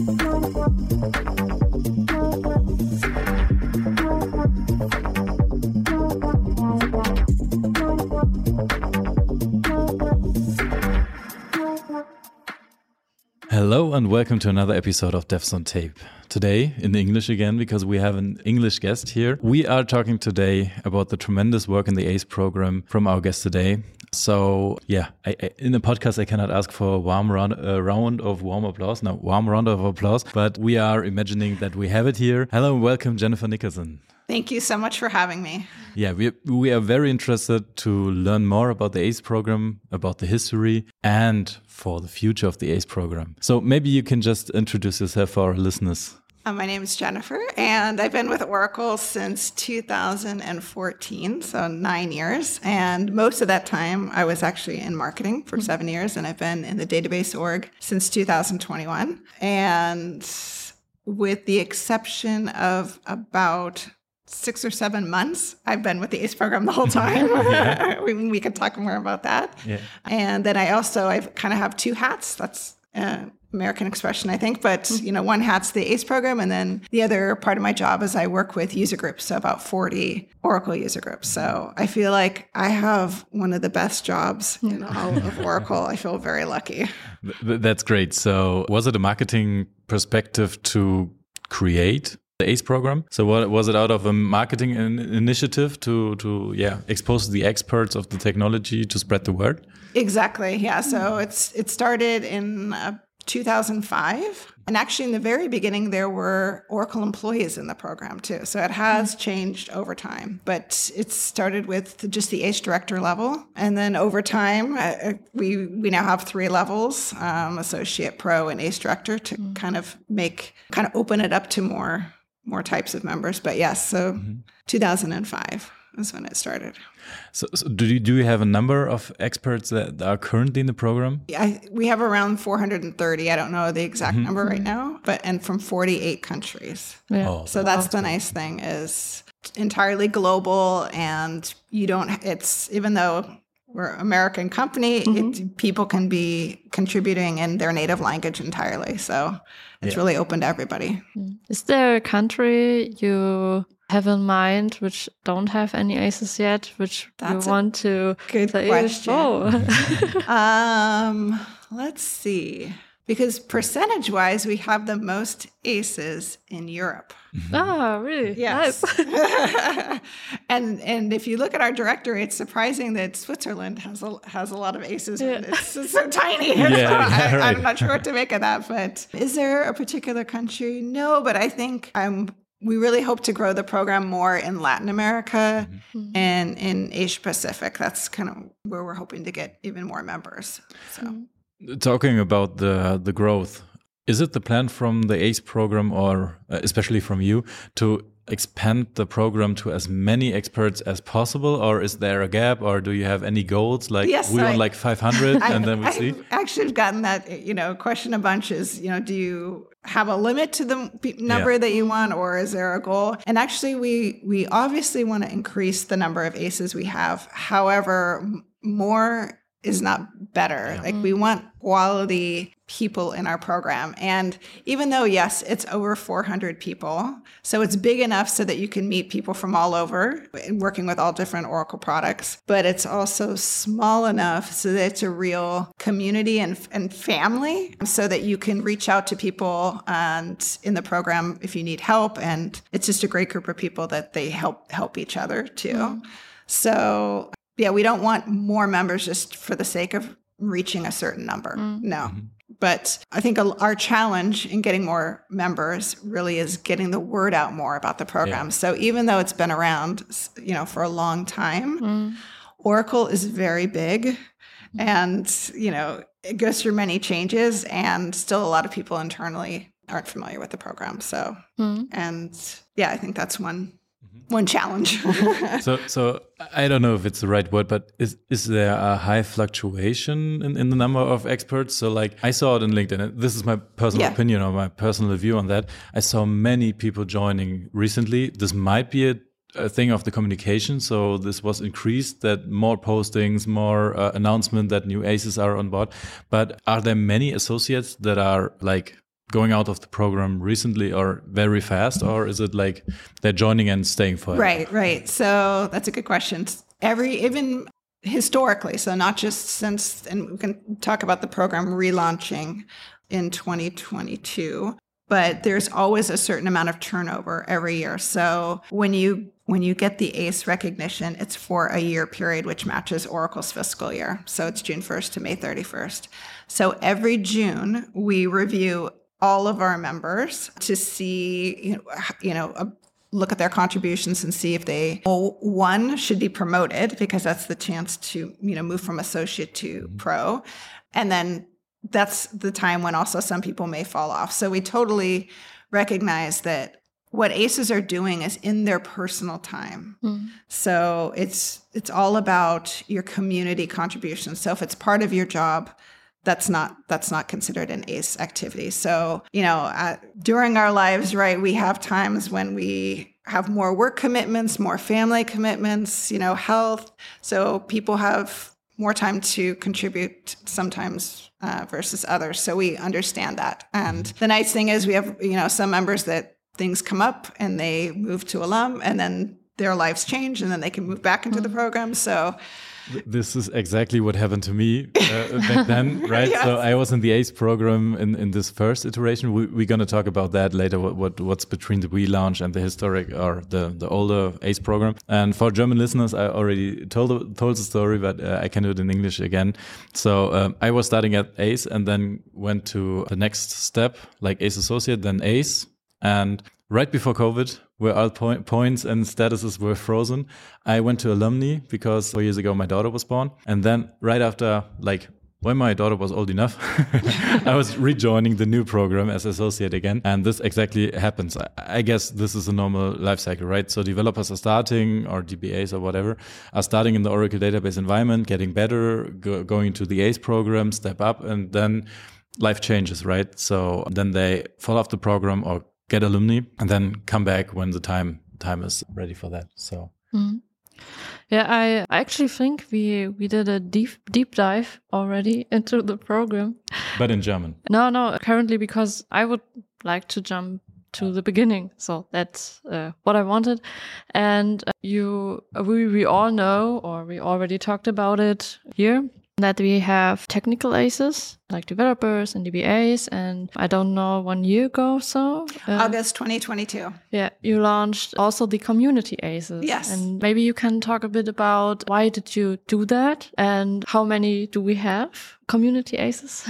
Hello and welcome to another episode of Devs on Tape. Today, in English again, because we have an English guest here. We are talking today about the tremendous work in the ACE program from our guest today. So, yeah, I, I, in the podcast, I cannot ask for a warm round, a round of warm applause. No, warm round of applause, but we are imagining that we have it here. Hello and welcome, Jennifer Nicholson. Thank you so much for having me. Yeah, we, we are very interested to learn more about the ACE program, about the history, and for the future of the ACE program. So maybe you can just introduce yourself for our listeners. Uh, my name is Jennifer, and I've been with Oracle since 2014, so nine years. And most of that time, I was actually in marketing for seven years, and I've been in the database org since 2021. And with the exception of about six or seven months. I've been with the ACE program the whole time. we, we could talk more about that. Yeah. And then I also I kind of have two hats. That's uh, American expression, I think. But mm-hmm. you know, one hat's the ACE program, and then the other part of my job is I work with user groups, so about forty Oracle user groups. So I feel like I have one of the best jobs in all of Oracle. I feel very lucky. That's great. So was it a marketing perspective to create the ACE program. So what was it out of a marketing initiative to to yeah expose the experts of the technology to spread the word? Exactly. Yeah. So it's it started in uh, 2005. And actually, in the very beginning, there were Oracle employees in the program too. So it has changed over time, but it started with just the ACE director level. And then over time, uh, uh, we, we now have three levels um, associate, pro, and ACE director to mm. kind of make, kind of open it up to more more types of members. But yes, so mm-hmm. 2005 was when it started. So, so, do you do you have a number of experts that are currently in the program? I, we have around 430. I don't know the exact mm-hmm. number right now, but and from 48 countries. Yeah. Oh, so that's awesome. the nice thing is entirely global, and you don't. It's even though we're an American company, mm-hmm. it, people can be contributing in their native language entirely. So it's yeah. really open to everybody. Mm. Is there a country you have in mind which don't have any aces yet, which That's you want to good say, question. Oh. um, let's see because percentage wise, we have the most aces in Europe. Mm-hmm. Oh, really? Yes. and and if you look at our directory, it's surprising that Switzerland has a has a lot of aces. Yeah. It's, it's, so tiny. Yeah, so yeah, I, am not sure what to make of that. But is there a particular country? No, but I think I'm we really hope to grow the program more in Latin America mm-hmm. and in Asia Pacific. That's kind of where we're hoping to get even more members. So. Mm-hmm. Talking about the the growth, is it the plan from the ACE program, or uh, especially from you, to expand the program to as many experts as possible, or is there a gap, or do you have any goals? Like yes, we I, want like 500, and then we I've see. Actually, gotten that you know question a bunch. Is you know, do you have a limit to the number yeah. that you want, or is there a goal? And actually, we we obviously want to increase the number of ACEs we have. However, more is not better. Yeah. Like we want quality people in our program. And even though yes, it's over 400 people, so it's big enough so that you can meet people from all over and working with all different Oracle products, but it's also small enough so that it's a real community and, and family so that you can reach out to people and in the program if you need help and it's just a great group of people that they help help each other too. Mm. So yeah, we don't want more members just for the sake of reaching a certain number. Mm. No. Mm-hmm. But I think our challenge in getting more members really is getting the word out more about the program. Yeah. So even though it's been around, you know, for a long time, mm. Oracle is very big mm. and, you know, it goes through many changes and still a lot of people internally aren't familiar with the program. So, mm. and yeah, I think that's one one challenge. so, so I don't know if it's the right word, but is is there a high fluctuation in, in the number of experts? So, like I saw it in LinkedIn. This is my personal yeah. opinion or my personal view on that. I saw many people joining recently. This might be a a thing of the communication. So this was increased that more postings, more uh, announcement that new aces are on board. But are there many associates that are like going out of the program recently or very fast, or is it like they're joining and staying forever? Right, right. So that's a good question. Every even historically, so not just since, and we can talk about the program relaunching in 2022 but there's always a certain amount of turnover every year. So when you when you get the ACE recognition, it's for a year period, which matches Oracle's fiscal year. So it's June 1st to May 31st. So every June, we review all of our members to see, you know, you know a, look at their contributions and see if they well, one should be promoted because that's the chance to you know move from associate to mm-hmm. pro and then that's the time when also some people may fall off. So we totally recognize that what aces are doing is in their personal time. Mm. So it's it's all about your community contribution. So if it's part of your job, that's not that's not considered an ace activity. So, you know, uh, during our lives, right, we have times when we have more work commitments, more family commitments, you know, health. So people have more time to contribute sometimes uh, versus others. So we understand that. And the nice thing is we have, you know, some members that things come up and they move to alum and then their lives change and then they can move back into the mm-hmm. program. So this is exactly what happened to me uh, back then, right? yes. So I was in the ACE program in, in this first iteration. We, are going to talk about that later. What, what, what's between the relaunch and the historic or the the older ACE program? And for German listeners, I already told told the story, but uh, I can do it in English again. So um, I was starting at ACE and then went to the next step, like ACE associate, then ACE, and right before COVID, where all po points and statuses were frozen, I went to alumni because four years ago my daughter was born. And then right after, like, when my daughter was old enough, I was rejoining the new program as associate again. And this exactly happens. I guess this is a normal life cycle, right? So developers are starting, or DBAs or whatever, are starting in the Oracle database environment, getting better, go going to the ACE program, step up, and then life changes, right? So then they fall off the program or get alumni and then come back when the time time is ready for that. So. Mm. Yeah, I actually think we we did a deep deep dive already into the program. But in German. No, no, currently because I would like to jump to the beginning. So that's uh, what I wanted. And uh, you, we, we all know, or we already talked about it here, that we have technical aces like developers and DBAs. And I don't know, one year ago so. Uh, August 2022. Yeah, you launched also the community aces. Yes. And maybe you can talk a bit about why did you do that and how many do we have community aces?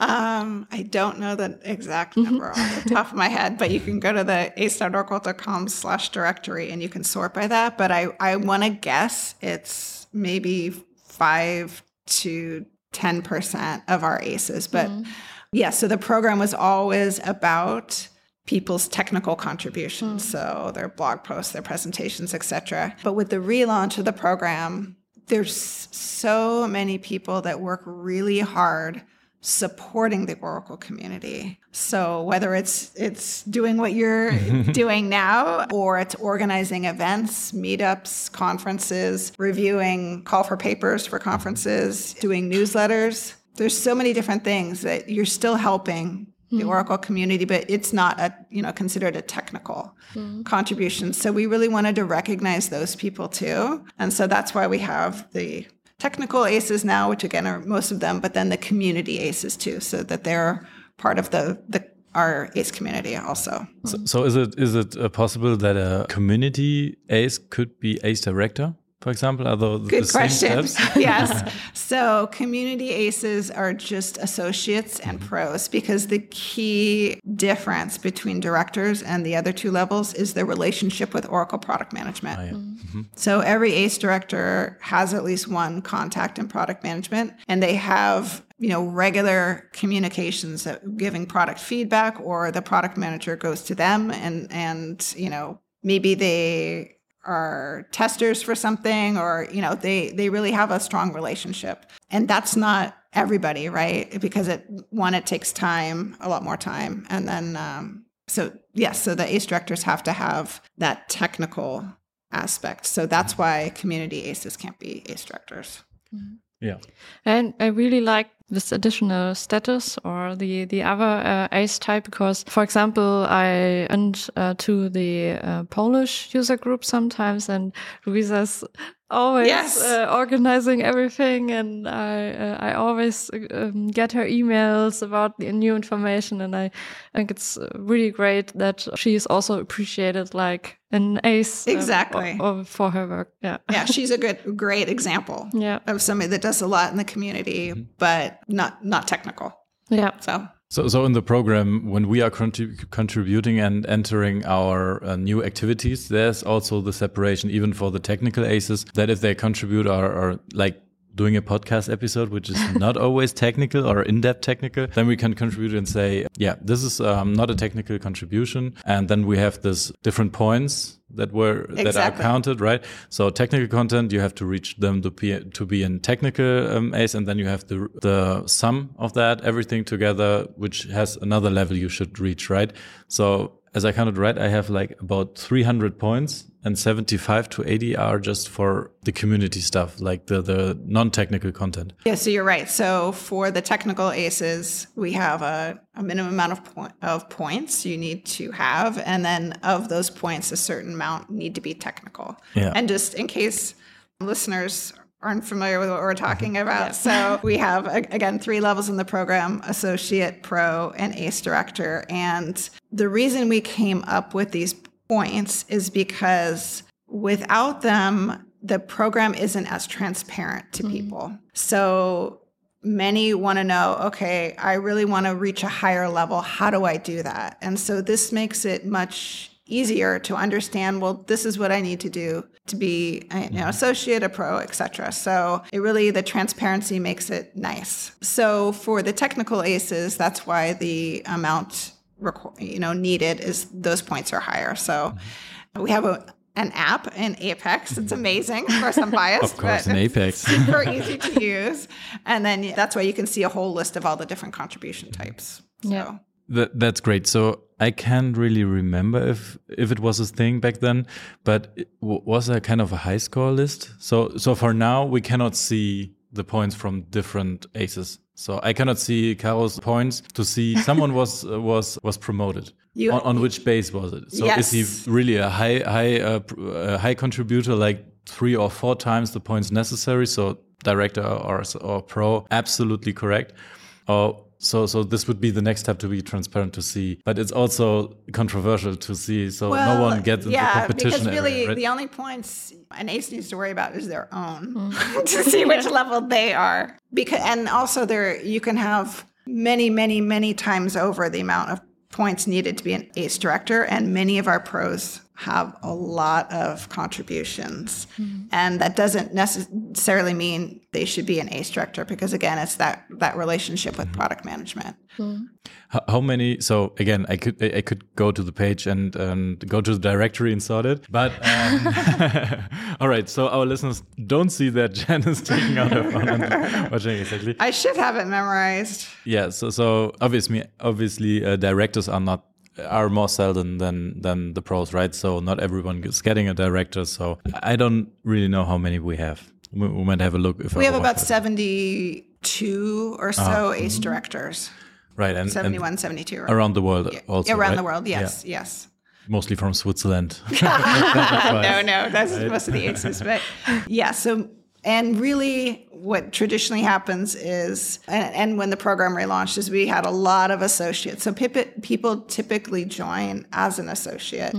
Um, I don't know the exact mm-hmm. number off the top of my head, but you can go to the ace.oracle.com slash directory and you can sort by that. But I, I want to guess it's maybe five to 10% of our ACEs. But mm. yeah, so the program was always about people's technical contributions, mm. so their blog posts, their presentations, etc. But with the relaunch of the program, there's so many people that work really hard supporting the Oracle community. So whether it's it's doing what you're doing now or it's organizing events, meetups, conferences, reviewing call for papers for conferences, doing newsletters, there's so many different things that you're still helping the mm-hmm. Oracle community, but it's not a you know considered a technical mm. contribution. So we really wanted to recognize those people too, and so that's why we have the technical aces now, which again are most of them, but then the community aces too, so that they're part of the the our ACE community also. So, so is it is it uh, possible that a community ACE could be ACE director? For example? Are those Good question. yes. So community ACEs are just associates and mm-hmm. pros because the key difference between directors and the other two levels is their relationship with Oracle product management. Oh, yeah. mm-hmm. So every ACE director has at least one contact in product management and they have you know regular communications giving product feedback or the product manager goes to them and and you know maybe they are testers for something or you know they they really have a strong relationship. And that's not everybody right? Because it one it takes time a lot more time. And then um, so yes so the ace directors have to have that technical aspect. So that's why community aces can't be ace directors. Mm-hmm. Yeah. And I really like this additional status or the the other uh, ace type because for example i went uh, to the uh, polish user group sometimes and luiza's always Yes. uh, organizing everything and i uh, i always um, get her emails about the new information and i think it's uh, really great that she is also appreciated like an ace uh, Exactly. o- o- for her work yeah Yeah, she's a good, great example yeah of somebody that does a lot in the community, but not not technical. yeah So So, so in the program, when we are contrib- contributing and entering our uh, new activities, there's also the separation, even for the technical aces, that if they contribute or, or like doing a podcast episode, which is not always technical or in-depth technical, then we can contribute and say, yeah, this is um, not a technical contribution, and then we have this different points that were that are counted, right? So technical content, you have to reach them to be to be in technical um, ace, and then you have the the sum of that everything together, which has another level you should reach, right? So as I counted right, I have like about 300 points, and 75 to 80 are just for the community stuff, like the the non-technical content. Yeah, so you're right. So for the technical aces, we have a, a minimum amount of point, of points you need to have, and then of those points, a certain amount need to be technical. Yeah. And just in case listeners aren't familiar with what we're mm-hmm. talking about, so we have again three levels in the program: associate, pro, and ace director. And the reason we came up with these points is because without them, the program isn't as transparent to mm-hmm. people. So many want to know okay, I really want to reach a higher level. How do I do that? And so this makes it much easier to understand well this is what i need to do to be a, you know, mm-hmm. associate a pro etc so it really the transparency makes it nice so for the technical aces that's why the amount you know needed is those points are higher so mm-hmm. we have a an app in Apex. It's mm-hmm. amazing. Of course, I'm biased. Of course, but in Apex. super easy to use. And then that's why you can see a whole list of all the different contribution types. So, Yeah. That, that's great. So I can't really remember if if it was a thing back then, but it w- was there kind of a high score list? So so for now we cannot see the points from different aces. So I cannot see Caro's points to see someone was uh, was was promoted. You- on, on which base was it? So is he really a high high uh, uh, high contributor like three or four times the points necessary? So director or or pro absolutely correct. Or so so this would be the next step to be transparent to see, but it's also controversial to see. So no one gets into yeah, competition. because really area, right? the only points an ace needs to worry about is their own mm. to see which level they are. Because and also there you can have many, many, many times over the amount of points needed to be an ace director, and many of our pros have a lot of contributions. And that doesn't necessarily mean they should be an ace director because again it's that that relationship with product management. How, how many? So again, I could I I could go to the page and and go to the directory and sort it. But um, all right, so our listeners don't see that Jen is taking out her phone and watching exactly. I should have it memorized. Yeah, so so obviously obviously uh, directors are not are more seldom than than the pros, right? So not everyone is getting a director. So I don't really know how many we have. We, we might have a look. If We I have about 72 or so ah. ace mm-hmm. directors. right and, and 71, 72. or- around the world also around right? the world, Yeah, yes, yes. mostly from Switzerland. No, no, that's most of the aces. But yeah, so, and really what traditionally happens is, and, and when the program relaunched, is we had a lot of associates. So pip- people typically join as an associate,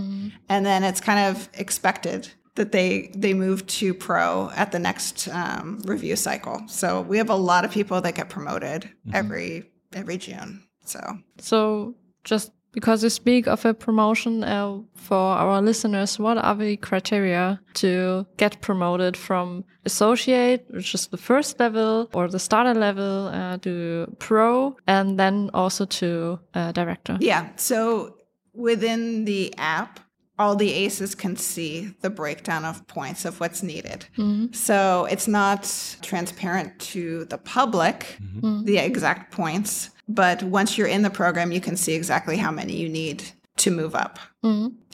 and then it's kind of expected that they they move to pro at the next um, review cycle. So we have a lot of people that get promoted every every June. So So, just because you speak of a promotion uh, for our listeners, what are the criteria to get promoted from associate, which is the first level, or the starter level, uh, to pro, and then also to uh, director? Yeah. So within the app, all the aces can see the breakdown of points of what's needed. So it's not transparent to the public, the exact points, but once you're in the program, you can see exactly how many you need to move up.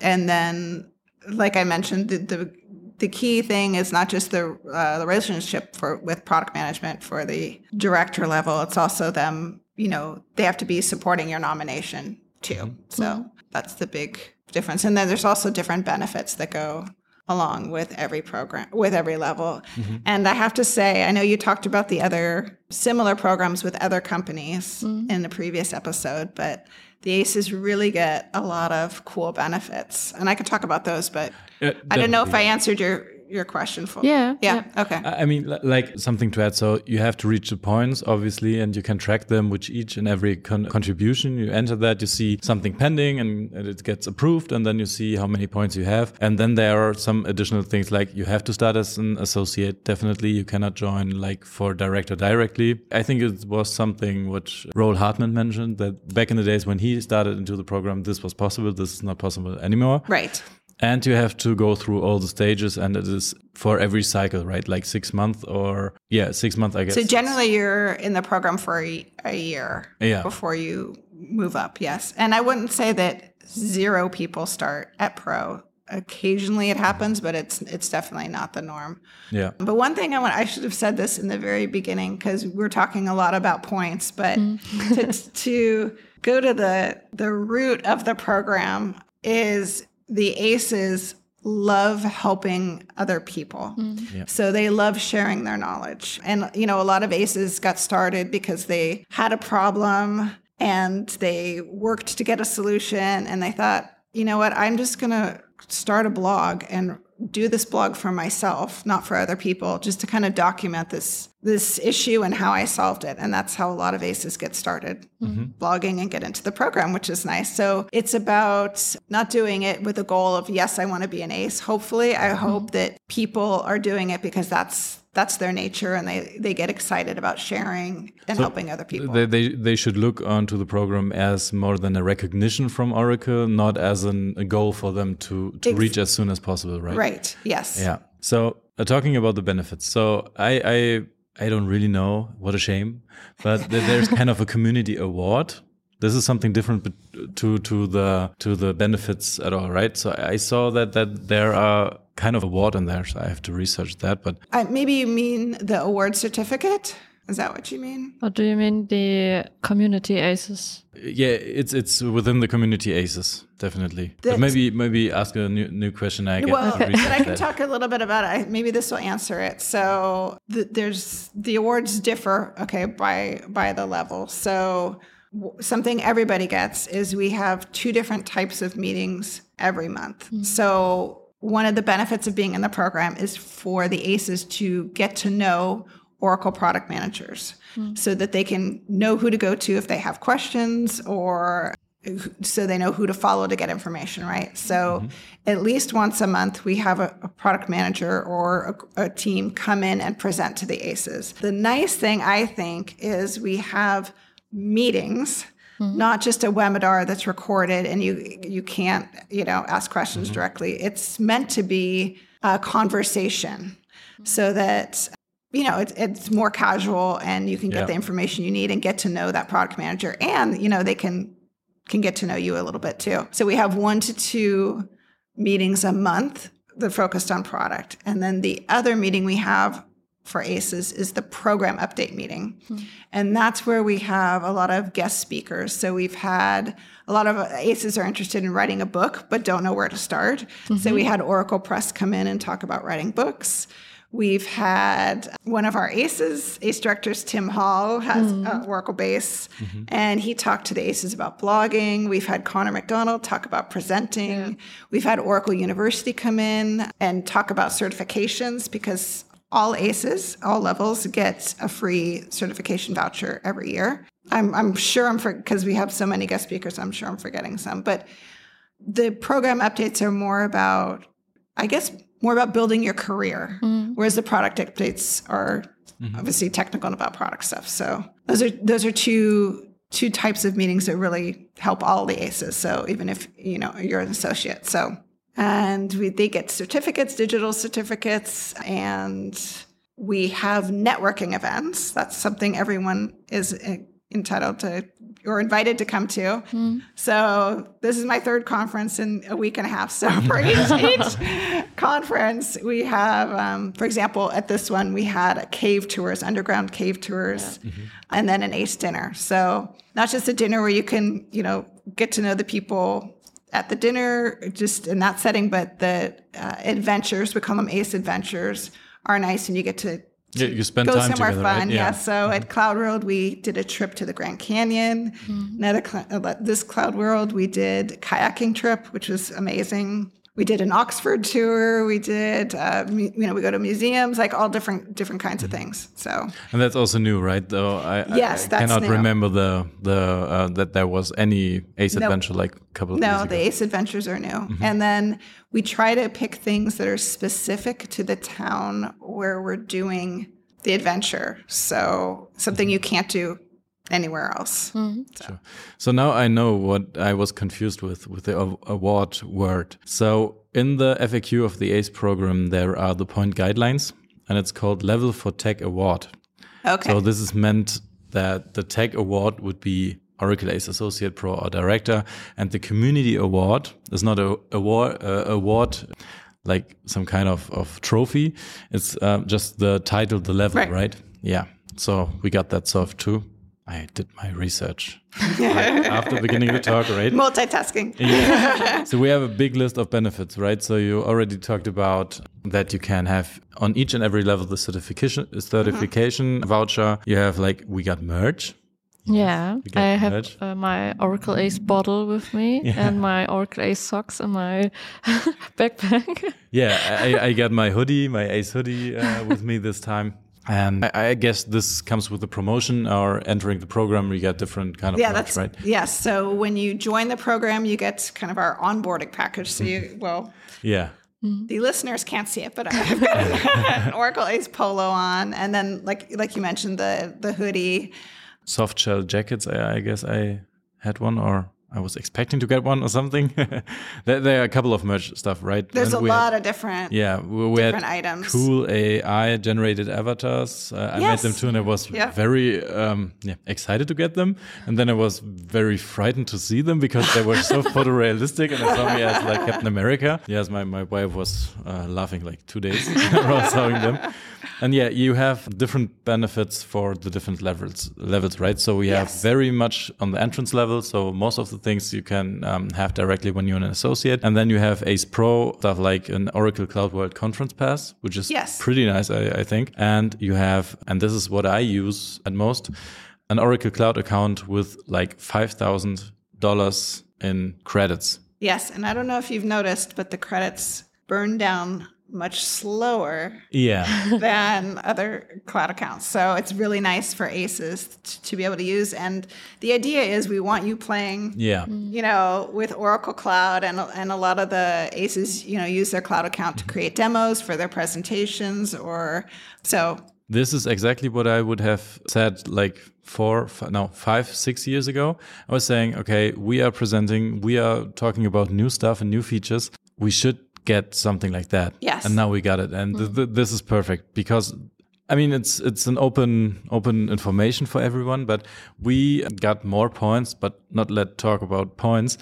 And then, like I mentioned, the, the the key thing is not just the uh, the relationship for with product management for the director level. It's also them. You know, they have to be supporting your nomination too. Mm-hmm. So mm-hmm. that's the big difference. And then there's also different benefits that go along with every program with every level mm-hmm. and i have to say i know you talked about the other similar programs with other companies mm-hmm. in the previous episode but the aces really get a lot of cool benefits and i could talk about those but uh, i don't know if i answered your your question for. Yeah yeah, yeah. okay. I mean like something to add. So you have to reach the points obviously and you can track them which each and every con contribution. You enter that you see something pending and, and, it gets approved and then you see how many points you have. And then there are some additional things like you have to start as an associate. Definitely you cannot join like for director directly. I think it was something which Roel Hartman mentioned that back in the days when he started into the program this was possible this is not possible anymore. Right and you have to go through all the stages and it is for every cycle right? Like six months or yeah six months i guess. So generally you're in the program for a, a year yeah. before you move up yes. And i wouldn't say that zero people start at pro. Occasionally it happens but it's it's definitely not the norm. Yeah. But one thing i want i should have said this in the very beginning because we're talking a lot about points but mm. to, to go to the the root of the program is the aces love helping other people. Mm. Yeah. So they love sharing their knowledge. And, you know, a lot of aces got started because they had a problem and they worked to get a solution and they thought, you know what, I'm just going to start a blog and do this blog for myself, not for other people, just to kind of document this this issue and how I solved it. And that's how a lot of ACEs get started, mm-hmm. blogging and get into the program, which is nice. So it's about not doing it with the goal of yes, I want to be an ACE. Hopefully, I mm-hmm. hope that people are doing it because that's that's their nature and they, they get excited about sharing and so helping other people. They, they, they should look onto the program as more than a recognition from Oracle, not as an, a goal for them to, to reach as soon as possible, right? Right, yes. Yeah. So uh, talking about the benefits. So I, I, I don't really know, what a shame, but there's kind of a community award this is something different to to the to the benefits at all right so i saw that that there are kind of award in there, so I have to research that. But uh, maybe you mean the award certificate. Is that what you mean? Or do you mean the community ACES? Yeah, it's it's within the community ACES, definitely. but maybe maybe ask a new new question. I well, but I can talk a little bit about it. Maybe this will answer it. So the, there's the awards differ, okay, by by the level. So something everybody gets is we have two different types of meetings every month. Mm -hmm. So one of the benefits of being in the program is for the ACEs to get to know Oracle product managers mm. so that they can know who to go to if they have questions or so they know who to follow to get information, right? So mm-hmm. at least once a month, we have a, a product manager or a, a, team come in and present to the ACEs. The nice thing, I think, is we have meetings mm-hmm. not just a webinar that's recorded and you you can't you know ask questions mm-hmm. directly. It's meant to be a conversation so that you know it's, it's more casual and you can get yeah. the information you need and get to know that product manager and you know they can can get to know you a little bit too. So we have one to two meetings a month that focused on product. And then the other meeting we have for ACES is the program update meeting. Mm-hmm. And that's where we have a lot of guest speakers. So we've had a lot of ACES are interested in writing a book, but don't know where to start. Mm-hmm. So we had Oracle Press come in and talk about writing books. We've had one of our ACEs, ACE directors, Tim Hall, has mm. Oracle base, mm-hmm. and he talked to the ACEs about blogging. We've had Connor McDonald talk about presenting. Yeah. We've had Oracle University come in and talk about certifications because all ACEs, all levels, get a free certification voucher every year. I'm, I'm sure I'm for because we have so many guest speakers. I'm sure I'm forgetting some, but the program updates are more about, I guess, more about building your career, mm. whereas the product updates are mm-hmm. obviously technical and about product stuff. So those are those are two two types of meetings that really help all the ACEs. So even if you know you're an associate, so and we, they get certificates, digital certificates, and we have networking events. That's something everyone is entitled to or invited to come to. Mm. So this is my third conference in a week and a half. So for each, each conference, we have, um, for example, at this one, we had a cave tours, underground cave tours, yeah. mm-hmm. and then an ACE dinner. So not just a dinner where you can, you know, get to know the people at the dinner, just in that setting, but the uh, adventures, we call them ACE adventures, are nice and you get to yeah, you spend go time somewhere together, fun. Right? Yeah. yeah. So mm-hmm. at Cloud World, we did a trip to the Grand Canyon. Mm-hmm. Another uh, this Cloud World, we did kayaking trip, which was amazing. We did an Oxford tour. We did, uh, you know, we go to museums, like all different different kinds of mm-hmm. things. So, and that's also new, right? Though I, yes, I, I cannot new. remember the the uh, that there was any Ace nope. Adventure like a couple of no, the Ace Adventures are new, mm-hmm. and then we try to pick things that are specific to the town where we're doing the adventure. So something you can't do anywhere else. Mm-hmm. So. Sure. so now I know what I was confused with with the award word. So in the FAQ of the ACE program, there are the point guidelines, and it's called Level for Tech Award. Okay. So this is meant that the Tech Award would be Oracle Ace Associate Pro or Director, and the Community Award is not a award. Uh, award like some kind of, of trophy. It's uh, just the title, the level, right. right? Yeah. So we got that solved too. I did my research right after beginning the talk, right? Multitasking. Yeah. so we have a big list of benefits, right? So you already talked about that you can have on each and every level the certification certification mm -hmm. voucher. You have like we got merch, yeah, I have uh, my Oracle Ace bottle with me yeah. and my Oracle Ace socks in my backpack. yeah, I, I, got my hoodie, my Ace hoodie uh, with me this time. And I, I, guess this comes with the promotion or entering the program. We get different kind of yeah, that's right. Yes. So when you join the program, you get kind of our onboarding package. So you mm-hmm. well, yeah. Mm-hmm. The listeners can't see it, but I've got an Oracle Ace polo on, and then like like you mentioned the the hoodie soft shell jackets. I, I, guess I had one, or I was expecting to get one or something. there, there, are a couple of merch stuff, right? There's and a lot had, of different yeah, we, we different items. Cool AI generated avatars. Uh, I yes. met them too, and I was yeah. very um, yeah, excited to get them. And then I was very frightened to see them because they were so photorealistic, and I saw me as like Captain America. Yes, my my wife was uh, laughing like two days around showing them. And yeah, you have different benefits for the different levels, levels, right? So we have very much on the entrance level. So most of the things you can um, have directly when you're an associate, and then you have Ace Pro stuff like an Oracle Cloud World Conference Pass, which is yes. pretty nice, I, I think. And you have, and this is what I use at most, an Oracle Cloud account with like five thousand dollars in credits. Yes, and I don't know if you've noticed, but the credits burn down much slower yeah. than other cloud accounts. So it's really nice for aces to be able to use. And the idea is we want you playing, yeah. you know, with Oracle Cloud and, and a lot of the aces, you know, use their cloud account to create demos for their presentations or so. This is exactly what I would have said like four, five, no, five, six years ago. I was saying, okay, we are presenting, we are talking about new stuff and new features. We should get something like that. Yes. And now we got it, and mm. th th this is perfect because. I mean, it's it's an open open information for everyone, but we got more points, but not let talk about points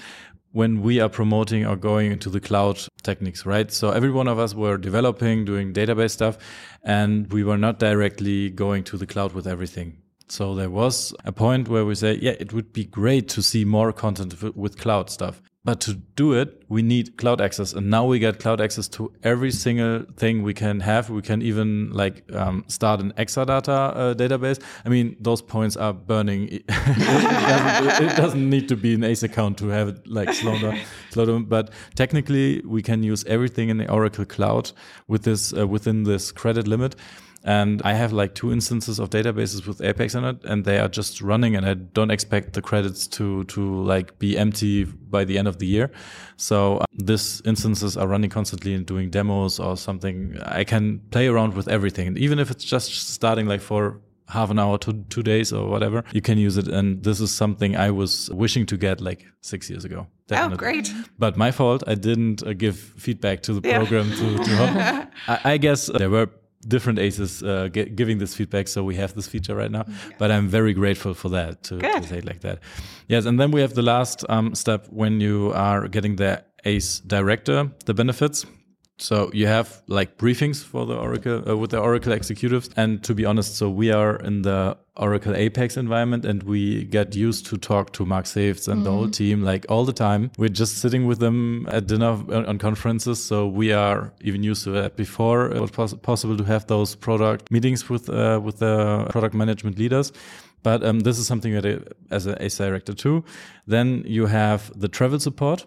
when we are promoting or going into the cloud techniques, right? So every one of us were developing, doing database stuff, and we were not directly going to the cloud with everything. So there was a point where we say, yeah, it would be great to see more content with cloud stuff. But to do it, we need cloud access. And now we get cloud access to every single thing we can have. We can even like um, start an Exadata uh, database. I mean, those points are burning. it, doesn't, it, doesn't, need to be an ACE account to have it like slow down, slow down. But technically, we can use everything in the Oracle Cloud with this uh, within this credit limit. And I have like two instances of databases with Apex in it, and they are just running, and I don't expect the credits to to like be empty by the end of the year. So um, these instances are running constantly and doing demos or something. I can play around with everything, and even if it's just starting like for half an hour to two days or whatever, you can use it. And this is something I was wishing to get like six years ago. Oh, Definitely. Oh, great. But my fault. I didn't uh, give feedback to the program yeah. to, to I, I, guess there were different aces uh, giving this feedback so we have this feature right now. But i'm very grateful for that to, to, say it like that. Yes and then we have the last um, step when you are getting the ace director the benefits so you have like briefings for the Oracle uh, with the Oracle executives, and to be honest, so we are in the Oracle Apex environment, and we get used to talk to Marc Sewtz and mm. the whole mm. team like all the time. We're just sitting with them at dinner on conferences, so we are even used to that. Before it was pos possible to have those product meetings with uh, with the product management leaders. But um, this is something that, it, as an ACE director too. Then you have the travel support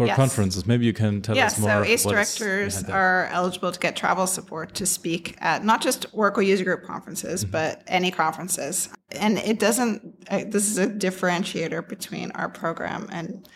for yes. conferences. Maybe you can tell yes, us more. Yes, so ACE directors are eligible to get travel support to speak at not just Oracle user group conferences, mm-hmm. but any conferences. And it doesn't, uh, this is a differentiator between our program and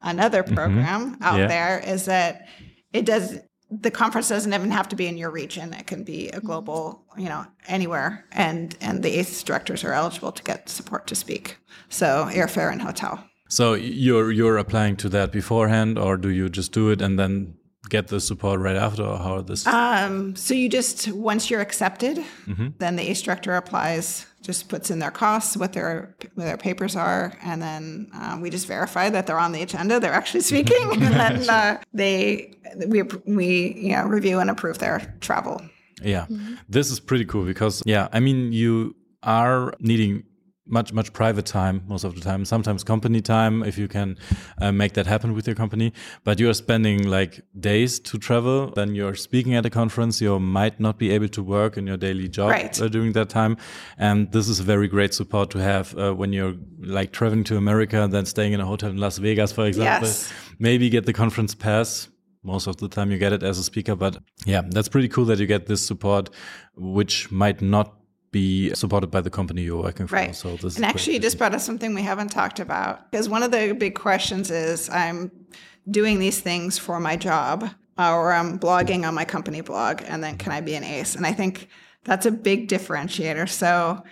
another mm-hmm. program mm-hmm. out yeah. there is that it does, the conference doesn't even have to be in your region. It can be a global, you know, anywhere. And, and the ACE directors are eligible to get support to speak. So airfare and hotel. So you're you're applying to that beforehand, or do you just do it and then get the support right after, or how this? Um, so you just once you're accepted, mm-hmm. then the ACE director applies, just puts in their costs, what their what their papers are, and then um, we just verify that they're on the agenda, they're actually speaking, and then uh, they we we you know review and approve their travel. Yeah, mm-hmm. this is pretty cool because yeah, I mean you are needing much much private time most of the time sometimes company time if you can uh, make that happen with your company but you are spending like days to travel then you're speaking at a conference you might not be able to work in your daily job right. uh, during that time and this is a very great support to have uh, when you're like traveling to america and then staying in a hotel in las vegas for example yes. maybe get the conference pass most of the time you get it as a speaker but yeah that's pretty cool that you get this support which might not be supported by the company you're working for. Right. So this and actually, you just brought up something we haven't talked about because one of the big questions is I'm doing these things for my job uh, or I'm blogging on my company blog, and then can I be an ace? And I think that's a big differentiator. So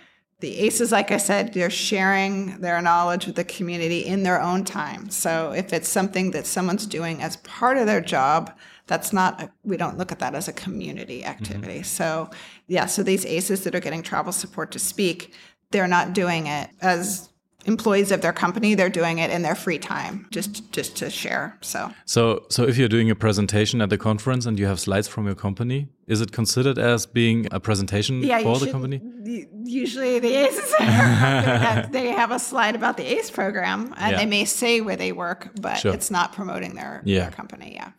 the aces, like I said, they're sharing their knowledge with the community in their own time. So if it's something that someone's doing as part of their job, that's not a, we don't look at that as a community activity mm-hmm. so yeah so these aces that are getting travel support to speak they're not doing it as employees of their company they're doing it in their free time just just to share so so so if you're doing a presentation at the conference and you have slides from your company is it considered as being a presentation yeah, for the company usually the aces they have a slide about the ace program and yeah. they may say where they work but sure. it's not promoting their, yeah. their company yeah.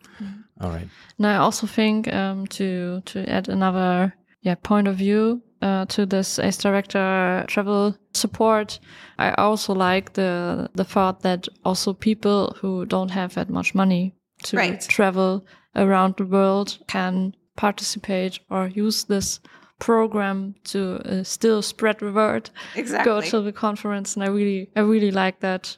All right. And I also think um, to to add another yeah point of view uh, to this ACE Director travel support, I also like the the thought that also people who don't have that much money to right. travel around the world can participate or use this program to uh, still spread the word exactly go to the conference and i really i really like that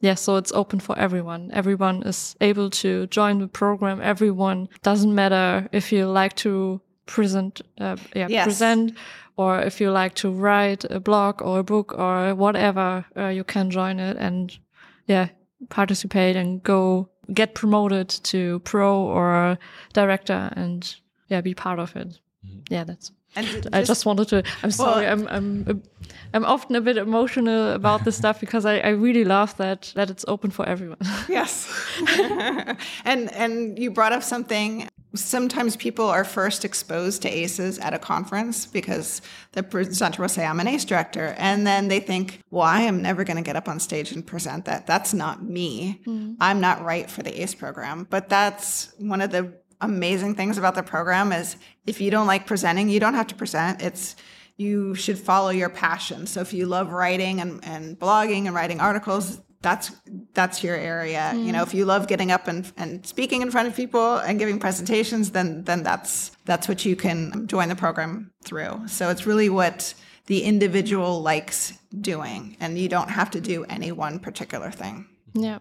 yeah, so it's open for everyone. Everyone is able to join the program. Everyone doesn't matter if you like to present, uh, yeah, yes. present, or if you like to write a blog or a book or whatever, uh, you can join it and yeah, participate and go get promoted to pro or director and yeah, be part of it. Mm -hmm. Yeah, that's and just, I just wanted to. I'm sorry. Well, I'm I'm I'm often a bit emotional about this stuff because I, I really love that that it's open for everyone. yes, and and you brought up something. Sometimes people are first exposed to ACEs at a conference because the presenter will say, "I'm an ACE director," and then they think, "Well, I am never going to get up on stage and present that. That's not me. Mm. I'm not right for the ACE program." But that's one of the amazing things about the program is if you don't like presenting, you don't have to present. It's you should follow your passion. So if you love writing and, and blogging and writing articles, that's that's your area. Mm. You know, if you love getting up and, and speaking in front of people and giving presentations, then then that's that's what you can join the program through. So it's really what the individual likes doing, and you don't have to do any one particular thing. Yeah.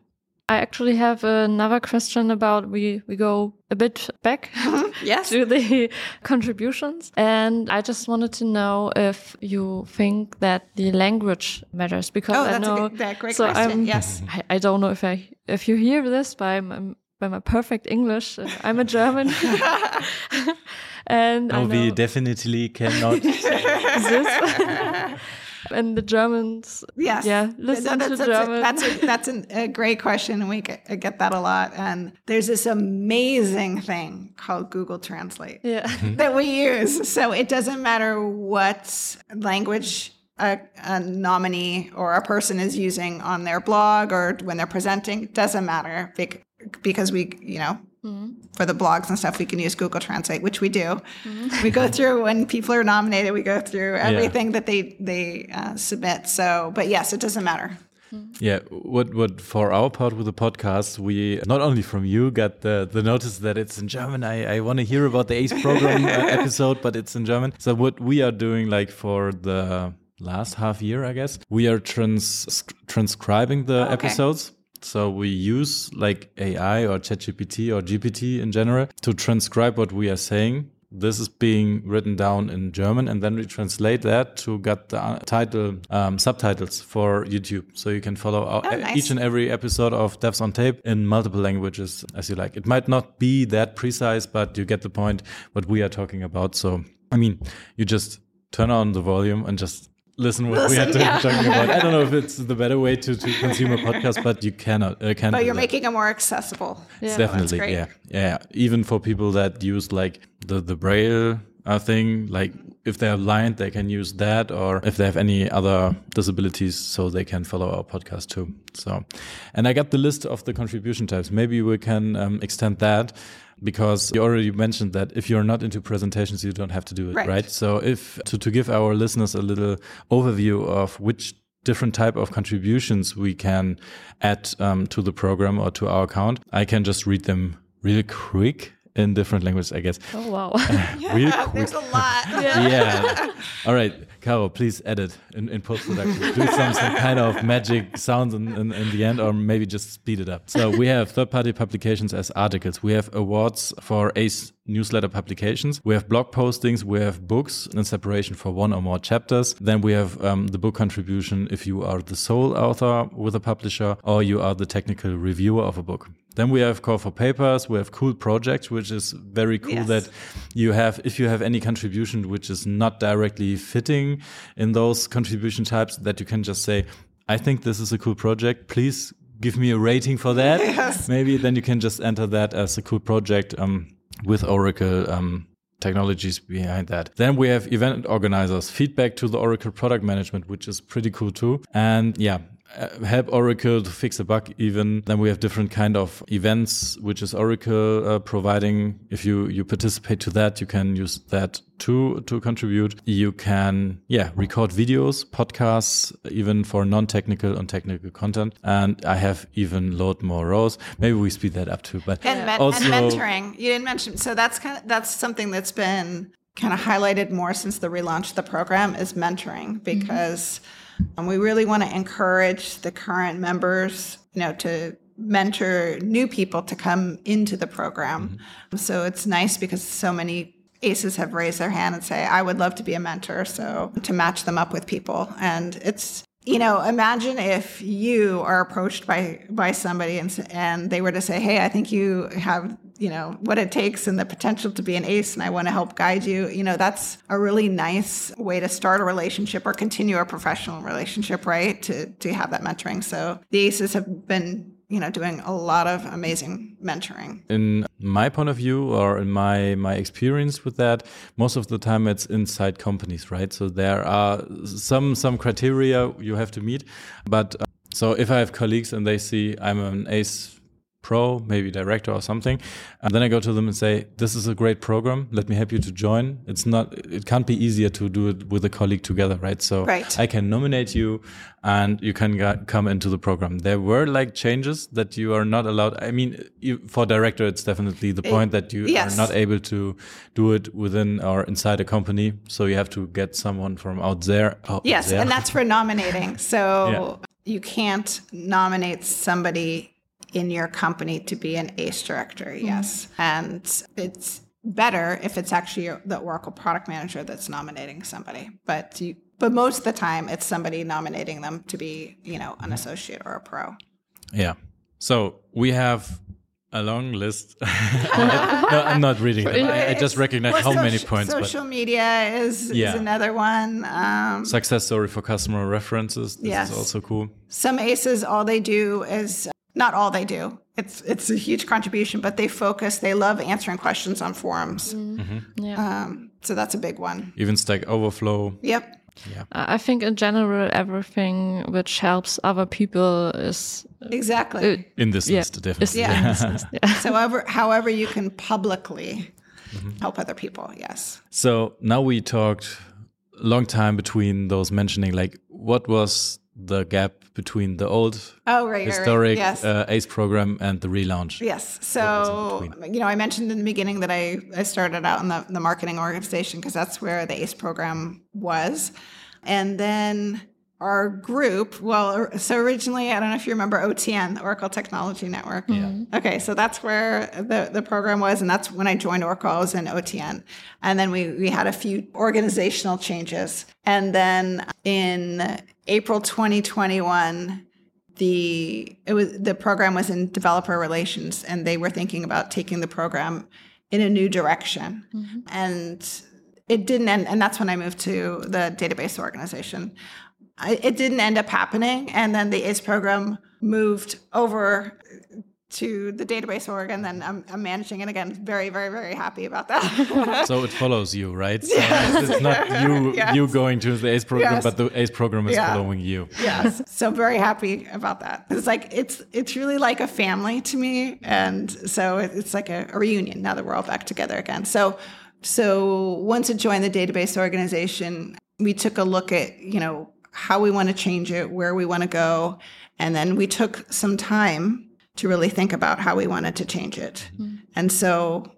I actually have another question about we we go a bit back yes. to the contributions, and I just wanted to know if you think that the language matters because oh, I that's know a, good, great so question. I'm, yes, I, I, don't know if I if you hear this, but I'm, I'm by my perfect English. Uh, I'm a German. and no, we definitely cannot this. And the Germans, yes, yeah, listen that's, to that's German. A, that's a, that's an, a great question, and we get, I get that a lot. And there's this amazing thing called Google Translate yeah. Mm-hmm. that we use. So it doesn't matter what language a, a, nominee or a person is using on their blog or when they're presenting doesn't matter because we you know mm-hmm. for the blogs and stuff we can use google translate which we do mm-hmm. we go through when people are nominated we go through everything yeah. that they they uh, submit so but yes it doesn't matter mm-hmm. yeah, what what for our part with the podcast, we not only from you got the the notice that it's in German. I I want to hear about the ACE program uh, episode, but it's in German. So what we are doing, like for the last half year, I guess. We are trans transcribing the okay. episodes. So we use like AI or ChatGPT or GPT in general to transcribe what we are saying. This is being written down in German, and then we translate that to get the uh, title um, subtitles for YouTube, so you can follow our, oh, nice. each and every episode of Devs on Tape in multiple languages as you like. It might not be that precise, but you get the point what we are talking about. So I mean, you just turn on the volume and just listen what listen, we are yeah. talking about. I don't know if it's the better way to, to consume a podcast, but you cannot. Uh, can but you're making it more accessible. Yeah. Definitely, yeah, yeah. Even for people that use like the the braille uh, thing, like if they're blind, they can use that, or if they have any other disabilities, so they can follow our podcast too. So, and I got the list of the contribution types. Maybe we can um, extend that because you already mentioned that if you're not into presentations, you don't have to do it, right? right? So if to, to give our listeners a little overview of which different type of contributions we can add um, to the program or to our account, I can just read them really quick in different languages, I guess. Oh wow! Uh, yeah, there's a lot. yeah. yeah. All right. Caro, please edit in, in post production. Do some, some kind of magic sounds in, in, in, the end, or maybe just speed it up. So we have third party publications as articles. We have awards for ACE newsletter publications. We have blog postings. We have books in separation for one or more chapters. Then we have um, the book contribution if you are the sole author with a publisher or you are the technical reviewer of a book. Then we have call for papers. We have cool projects, which is very cool yes. that you have, if you have any contribution which is not directly fitting in those contribution types, that you can just say, I think this is a cool project. Please give me a rating for that. Yes. Maybe then you can just enter that as a cool project um, with Oracle um, technologies behind that. Then we have event organizers, feedback to the Oracle product management, which is pretty cool too. And yeah, help Oracle to fix a bug even. Then we have different kind of events, which is Oracle uh, providing. If you, you participate to that, you can use that to, to contribute. You can, yeah, record videos, podcasts, even for non-technical and technical content. And I have even load more rows. Maybe we speed that up too, but and, men also, and mentoring. You didn't mention, so that's kind of, that's something that's been kind of highlighted more since the relaunch of the program is mentoring because mm and we really want to encourage the current members, you know, to mentor new people to come into the program. Mm-hmm. So it's nice because so many ACEs have raised their hand and say, I would love to be a mentor. So to match them up with people. And it's, you know, imagine if you are approached by by somebody and and they were to say, "Hey, I think you have you know what it takes and the potential to be an ace and i want to help guide you. You know that's a really nice way to start a relationship or continue a professional relationship right? To to have that mentoring. So the aces have been you know doing a lot of amazing mentoring. In my point of view or in my my experience with that most of the time it's inside companies right? So there are some some criteria you have to meet but uh, so if i have colleagues and they see i'm an ace pro, maybe director or something. And then I go to them and say, "This is a great program. Let me help you to join." It's not. It can't be easier to do it with a colleague together, right? So right. I can nominate you, and you can come into the program. There were like changes that you are not allowed. I mean, you, for director, it's definitely the eh, point that you yes. are not able to do it within or inside a company. So you have to get someone from out there. Out yes, there. and that's for nominating. So. Yeah. You can't nominate somebody in your company to be an ACE director, mm-hmm. yes. Mm-hmm. And it's better if it's actually the Oracle product manager that's nominating somebody. But you, but most of the time it's somebody nominating them to be, you know, an associate or a pro. Yeah. So we have a long list. no, I'm not reading them. I, I just recognize Well, how many points. Social media is, Yeah. is another one. Um, success story for customer references. This Yes. is also cool. some ACEs, all they do is not all they do. It's it's a huge contribution, but they focus. They love answering questions on forums. Yeah. Um, so that's a big one. Even Stack Overflow. Yep. Yeah. I think in general, everything which helps other people is Exactly. uh, In this yeah, list, definitely. in this list, yeah. so however, however you can publicly Mm-hmm. help other people. Yes. So now we talked a long time between those mentioning like what was the gap between the old Oh, right. right, right. historic Yes. uh, ACE program and the relaunch. Yes. So, you know, I mentioned in the beginning that I, I started out in the, the marketing organization because that's where the ACE program was. And then our group, well, so originally, I don't know if you remember OTN, the Oracle Technology Network. Yeah. Okay, so that's where the, the program was, and that's when I joined Oracle. I was in OTN, and then we we had a few organizational changes, and then in April 2021, the it was the program was in developer relations, and they were thinking about taking the program in a new direction, mm-hmm. and it didn't end, and that's when I moved to the database organization. I, it didn't end up happening, and then the ACE program moved over to the database org, and then I'm, I'm managing it again. Very, very, very happy about that. So it follows you, right? So it's not you Yes. you going to the ACE program, Yes. but the ACE program is Yeah. following you. yes, so very happy about that. It's like it's it's really like a family to me, and so it's like a, a reunion now that we're all back together again. So so once it joined the database organization, we took a look at you know how we want to change it, where we want to go, and then we took some time to really think about how we wanted to change it. Mm-hmm. And so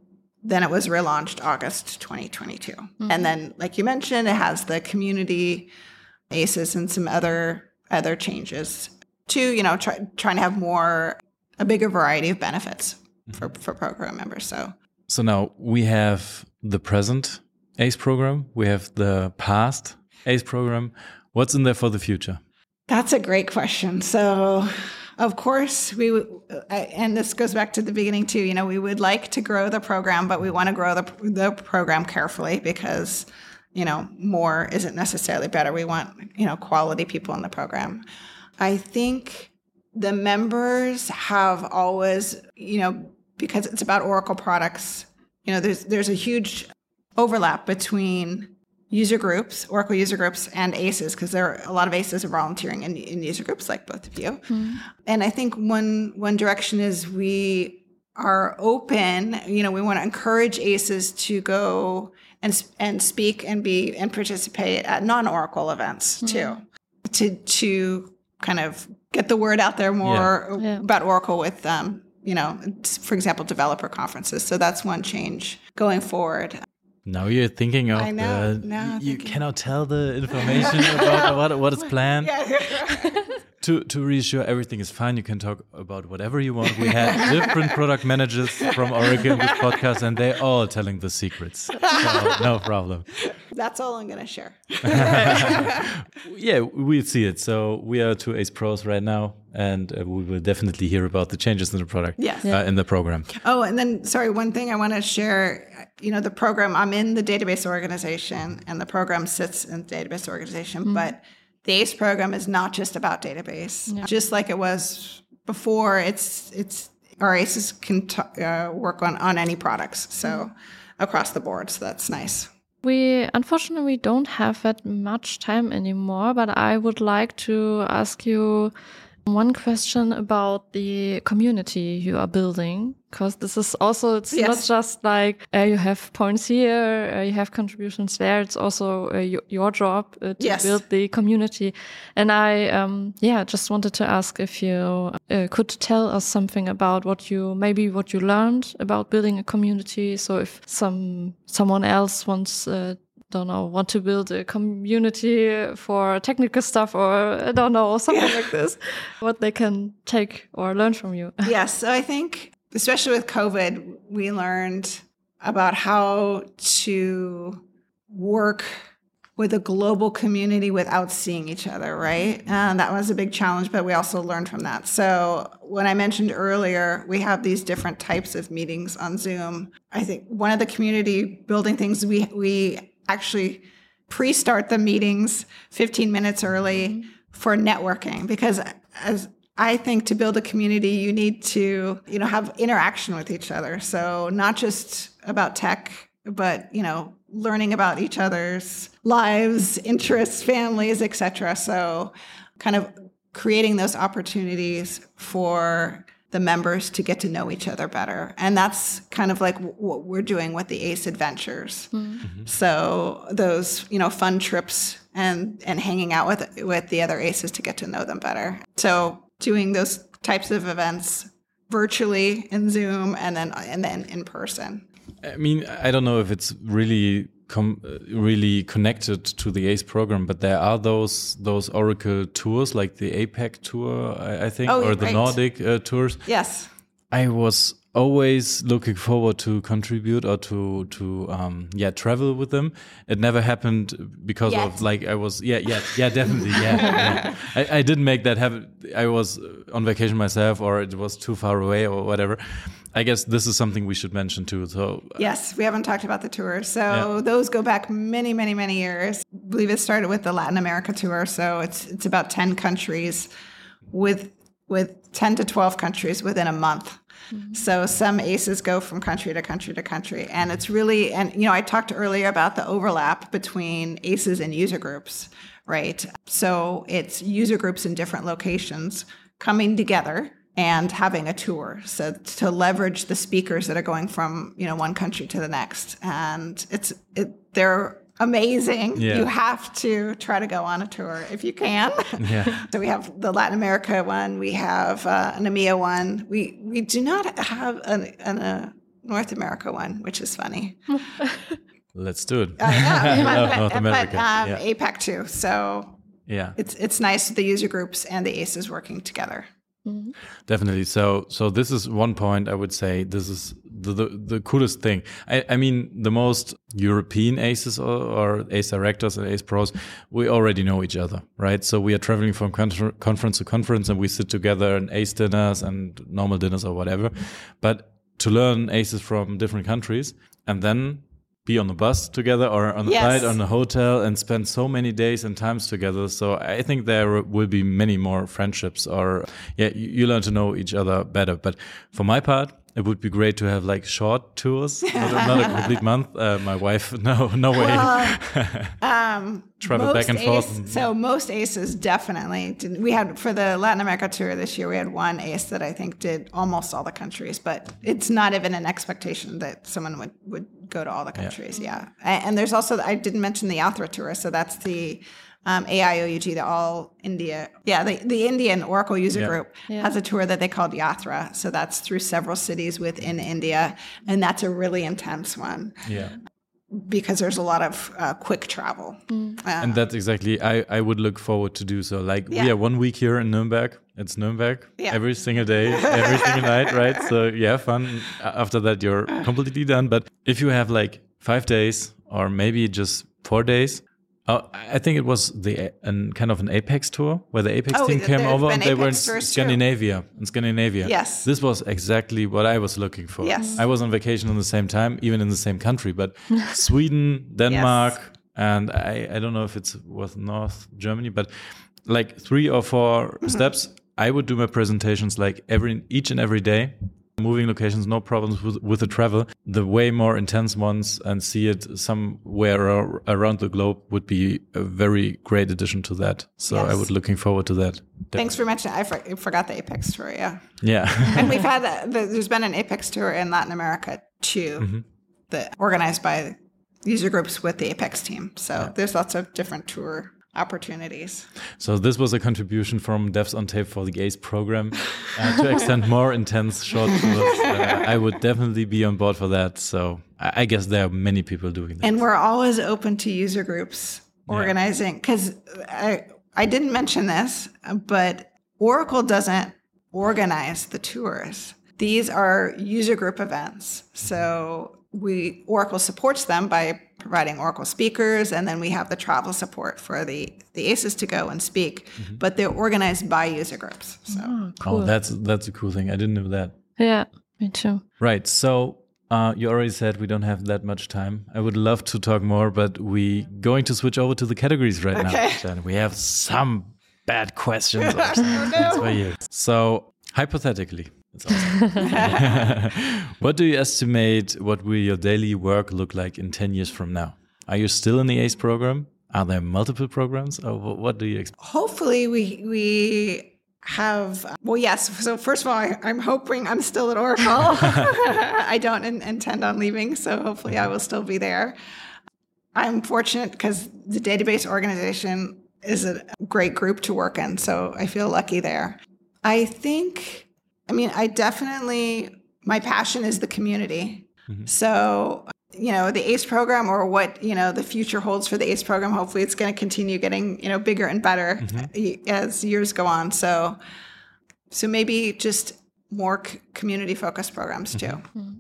then it was relaunched August 2022. And mm-hmm. then, like you mentioned, it has the community ACEs and some other other changes to you know try, trying to have more a bigger variety of benefits mm-hmm. for, for program members. So So now we have the present ACE program, we have the past ACE program. What's in there for the future? That's a great question. So, of course, we would, and this goes back to the beginning too. You know, we would like to grow the program, but we want to grow the the program carefully because, you know, more isn't necessarily better. We want you know quality people in the program. I think the members have always, you know, because it's about Oracle products. You know, there's there's a huge overlap between user groups, Oracle user groups, and ACEs, because there are a lot of ACEs are volunteering in, in user groups like both of you. And I think one one direction is we are open. You know, we want to encourage ACEs to go and and speak and be and participate at non-Oracle events too, to to kind of get the word out there more Yeah. about Oracle with um, you know, for example, developer conferences. So that's one change going forward. Now you're thinking of I know, the, now you thinking. cannot tell the information about what, what is planned. To to reassure everything is fine. You can talk about whatever you want. We had different product managers from Oracle with podcast, and they're all telling the secrets. So no problem. That's all I'm going to share. Yeah, we see it. So we are two Ace Pros right now, and uh, we will definitely hear about the changes in the product. Yes. Uh, in the program. Oh, and then sorry, one thing I want to share. You know, the program. I'm in the database organization, and the program sits in the database organization. But the ACE program is not just about database. Just like it was before, it's it's our ACEs can t- uh, work on on any products. So across the board. So that's nice. We unfortunately don't have that much time anymore, but I would like to ask you one question about the community you are building because this is also it's not just like uh, you have points here uh, you have contributions there it's also uh, your, your job uh, to Yes. build the community. And i um yeah just wanted to ask if you uh, could tell us something about what you maybe what you learned about building a community. So if some someone else wants uh, don't know want to build a community for technical stuff or i don't know or something like this what they can take or learn from you yes. So I think, especially with COVID, we learned about how to work with a global community without seeing each other, right? And that was a big challenge, but we also learned from that. So, when I mentioned earlier, we have these different types of meetings on Zoom. I think one of the community building things we we actually pre-start the meetings 15 minutes early mm-hmm. for networking because as I think to build a community, you need to, you know, have interaction with each other. So not just about tech, but you know, learning about each other's lives, interests, families, etc. So kind of creating those opportunities for the members to get to know each other better. And that's kind of like what we're doing with the ACE Adventures. Mm-hmm. So those, you know, fun trips and and hanging out with with the other aces to get to know them better. So doing those types of events virtually in Zoom and then and then in person. I mean, I don't know if it's really really connected to the ACE program, but there are those those Oracle tours, like the APAC tour, I, I think, oh, or the right. Nordic uh, tours. Yes, I was always looking forward to contribute or to to um yeah travel with them it never happened because yet. of like i was yeah yeah yeah definitely yeah, yeah. I, I didn't make that happen i was on vacation myself or it was too far away or whatever i guess this is something we should mention too so yes we haven't talked about the tour. so yeah. those go back many many many years I believe it started with the latin america tour so it's it's about 10 countries with with 10 to 12 countries within a month Mm-hmm. So some ACEs go from country to country to country. And it's really, and you know, I talked earlier about the overlap between ACEs and user groups, right? So it's user groups in different locations coming together and having a tour so to leverage the speakers that are going from you know one country to the next and it's it, they're amazing. Yeah. You have to try to go on a tour if you can. Yeah. so we have the Latin America one. We have uh, an EMEA one. We we do not have an, an, a North America one, which is funny. Let's do it. Uh, yeah, but, North America. But, um, yeah. APAC too. So yeah, it's it's nice the user groups and the ACEs working together. Mm-hmm. Definitely. So, so this is one point I would say. This is the the, the coolest thing. I, I mean, the most European aces or, or, ace directors and ace pros, we already know each other, right? So we are traveling from con- conference to conference, and we sit together in ace dinners and normal dinners or whatever. But to learn aces from different countries and then be on the bus together or on the yes. flight on the hotel and spend so many days and times together so i think there will be many more friendships or yeah you, you learn to know each other better but for my part it would be great to have like short tours, not, not a complete month. Uh, my wife, no, no way. Well, um, Travel back and ace, forth. So most aces definitely. Did, we had for the Latin America tour this year. We had one ace that I think did almost all the countries, but it's not even an expectation that someone would would go to all the countries. Yeah, yeah. And there's also I didn't mention the Yatra tour, so that's the um, AIOUG, the All India, yeah, the, the Indian Oracle user yeah. group yeah. has a tour that they called Yatra. So that's through several cities within India, and that's a really intense one. Yeah. Because there's a lot of uh, quick travel. Mm. Uh, and that's exactly, I, I would look forward to do so. Like, yeah. we are one week here in Nuremberg. It's Nuremberg yeah. every single day, every single night, right? So, yeah, fun. After that, you're completely done. But if you have like five days or maybe just four days, Oh, I think it was the an kind of an Apex tour where the Apex oh, team came over and they were in Scandinavia. In Scandinavia, yes, this was exactly what I was looking for. Yes, I was on vacation at the same time, even in the same country, but Sweden, Denmark, yes. and I I don't know if it was North Germany, but like three or 4 mm -hmm. steps. I would do my presentations like every each and every day moving locations, no problems with, with the travel. The way more intense ones and see it somewhere around the globe would be a very great addition to that. So yes. I would looking forward to that. Thanks for mentioning. I, for, I forgot the Apex tour. Yeah. Yeah. and we've had a, there's been an Apex tour in Latin America too, mm -hmm. that organized by user groups with the Apex team. So yeah. there's lots of different tour opportunities. So this was a contribution from Devs on Tape for the ACE program uh, to extend more intense short tours. Uh, I would definitely be on board for that. So I, guess there are many people doing that. And we're always open to user groups organizing because I I didn't mention this, but Oracle doesn't organize the tours. These are user group events. So we Oracle supports them by providing Oracle speakers, and then we have the travel support for the the ACEs to go and speak. Mm-hmm. But they're organized by user groups. So Oh, cool. Oh, that's that's a cool thing. I didn't know that. yeah, me too. Right. So uh, you already said we don't have that much time. I would love to talk more, but we going to switch over to the categories right Okay. now. Jen. We have some bad questions or something for you. So hypothetically, it's awesome. what do you estimate? What will your daily work look like in ten years from now? Are you still in the ACE program? Are there multiple programs, or what do you expect? hopefully we we have well yes so first of all I, i'm hoping i'm still at oracle i don't in, intend on leaving so hopefully i will still be there i'm fortunate because the database organization is a great group to work in so i feel lucky there i think i mean i definitely my passion is the community. Mm-hmm. So you know the ace program or what you know the future holds for the ace program hopefully it's going to continue getting you know bigger and better mm-hmm. y- as years go on. So so maybe just more c- community focused programs too. Mm-hmm. Hmm.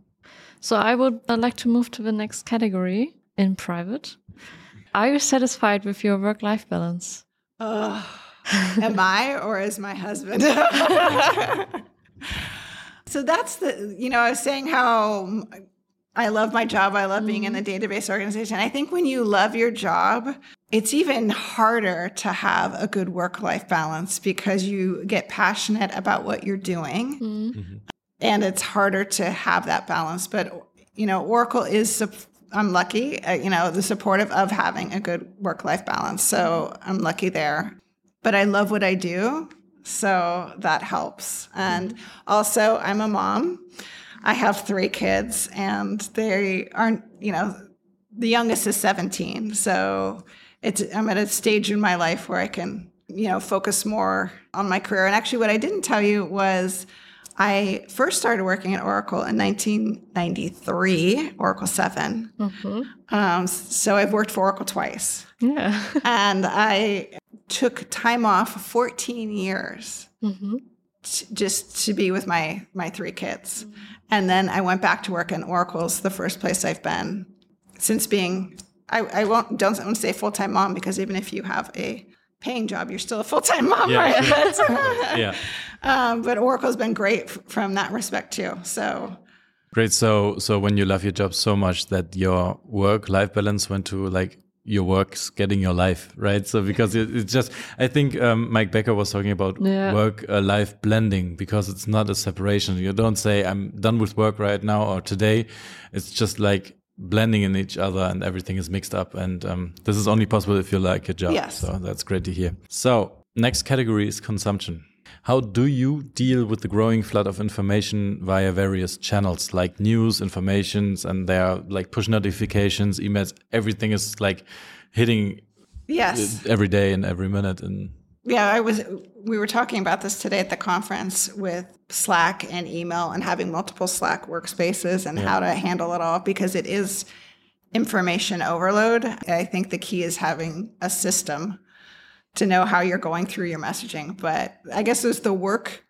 So I would uh, like to move to the next category in private. Are you satisfied with your work life balance? Ugh. am i or is my husband so that's the you know i was saying how i love my job. I love being in the mm-hmm. database organization. I think when you love your job it's even harder to have a good work life balance because you get passionate about what you're doing. Mm-hmm. Mm-hmm. And it's harder to have that balance. But you know oracle is i'm lucky uh, you know the supportive of having a good work life balance. So i'm lucky there. But i love what i do so that helps. And also i'm a mom. I have three kids and they aren't you know the youngest is 17 so it's i'm at a stage in my life where i can you know focus more on my career. And actually what i didn't tell you was i first started working at oracle in 1993 oracle 7 um, so i've worked for oracle twice. Yeah. and i took time off 14 years hmm t- just to be with my my three kids and then i went back to work in oracle's the first place i've been since being i, I won't don't want to say full-time mom because even if you have a paying job you're still a full-time mom Yeah, right sure. But, Yeah. um, but oracle's been great f- from that respect too so Great. So, so when you love your job so much that your work-life balance went to like your work's getting your life, right? So because it, it's just, I think um, Mike Becker was talking about Yeah. work-life blending because it's not a separation. You don't say I'm done with work right now or today. It's just like blending in each other and everything is mixed up. And um, this is only possible if you like your job. Yes. So that's great to hear. So next category is consumption. How do you deal with the growing flood of information via various channels like news, informations, and there are like push notifications, emails, everything is like hitting yes every day and every minute. And Yeah, I was. We were talking about this today at the conference with Slack and email and having multiple Slack workspaces and how to handle it all because it is information overload. I think the key is having a system to know how you're going through your messaging. But I guess there's the work,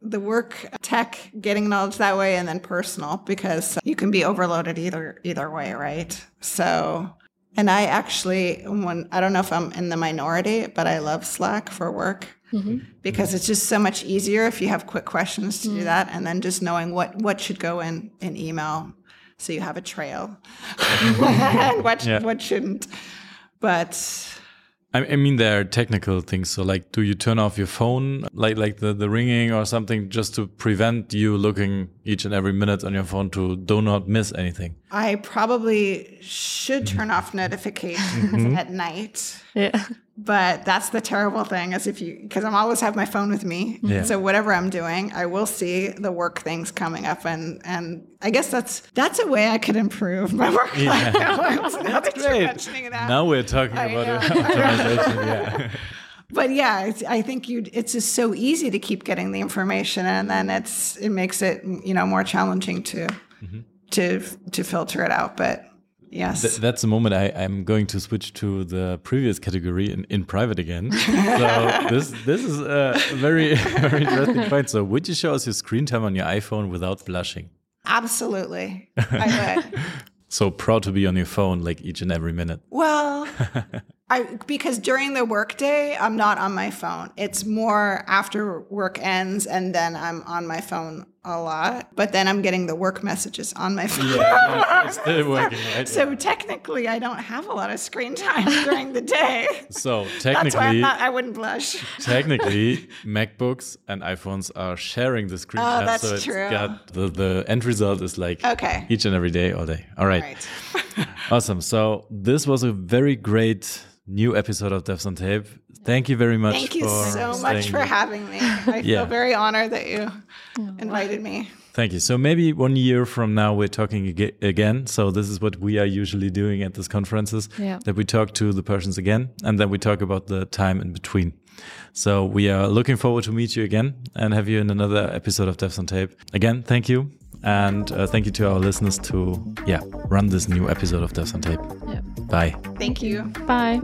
the work tech, getting knowledge that way, and then personal because you can be overloaded either either way, right? So and I actually, when I don't know if I'm in the minority, but I love Slack for work mm-hmm. because it's just so much easier if you have quick questions to do mm. that, and then just knowing what what should go in in email, so you have a trail, mm-hmm. and what Yeah. what shouldn't. But I, I mean, there are technical things. So, like, do you turn off your phone, like like the, the ringing or something, just to prevent you looking each and every minute on your phone to do not miss anything? I probably should turn off notifications mm-hmm. at night. Yeah. But that's the terrible thing is if you because I'm always have my phone with me. Yeah. So whatever I'm doing, I will see the work things coming up and and I guess that's that's a way I could improve my work life balance. Now that you're mentioning that. Now we're talking I about optimization. yeah. But yeah, it's, I think you it's just so easy to keep getting the information and then it's it makes it you know more challenging to mm-hmm. to to filter it out. But yes. Th- that's the moment I, I'm going to switch to the previous category in, in private again. so this this is a very very interesting point. So would you show us your screen time on your iPhone without blushing? Absolutely. I would. so proud to be on your phone like each and every minute. Well, I because during the workday I'm not on my phone. It's more after work ends and then I'm on my phone a lot. But then I'm getting the work messages on my phone. Yeah, it's still working, right? So technically, I don't have a lot of screen time during the day. So That's why I'm technically, not, I wouldn't blush. technically, MacBooks and iPhones are sharing the screen Oh, time. that's so it's true. got the, the end result is like Okay. each and every day, all day. All right. Right. Awesome. So this was a very great new episode of Devs on Tape. Thank you very much. Thank you for so much for having me. I Yeah. feel very honored that you invited me. Thank you. So maybe one year from now we're talking ag- again. So this is what we are usually doing at these conferences. Yeah. That we talk to the persons again, and then we talk about the time in between. So we are looking forward to meet you again and have you in another episode of Devs on Tape. Again, thank you, and uh, thank you to our listeners to, yeah, run this new episode of Devs on Tape. Yeah. Bye. Thank you. Bye.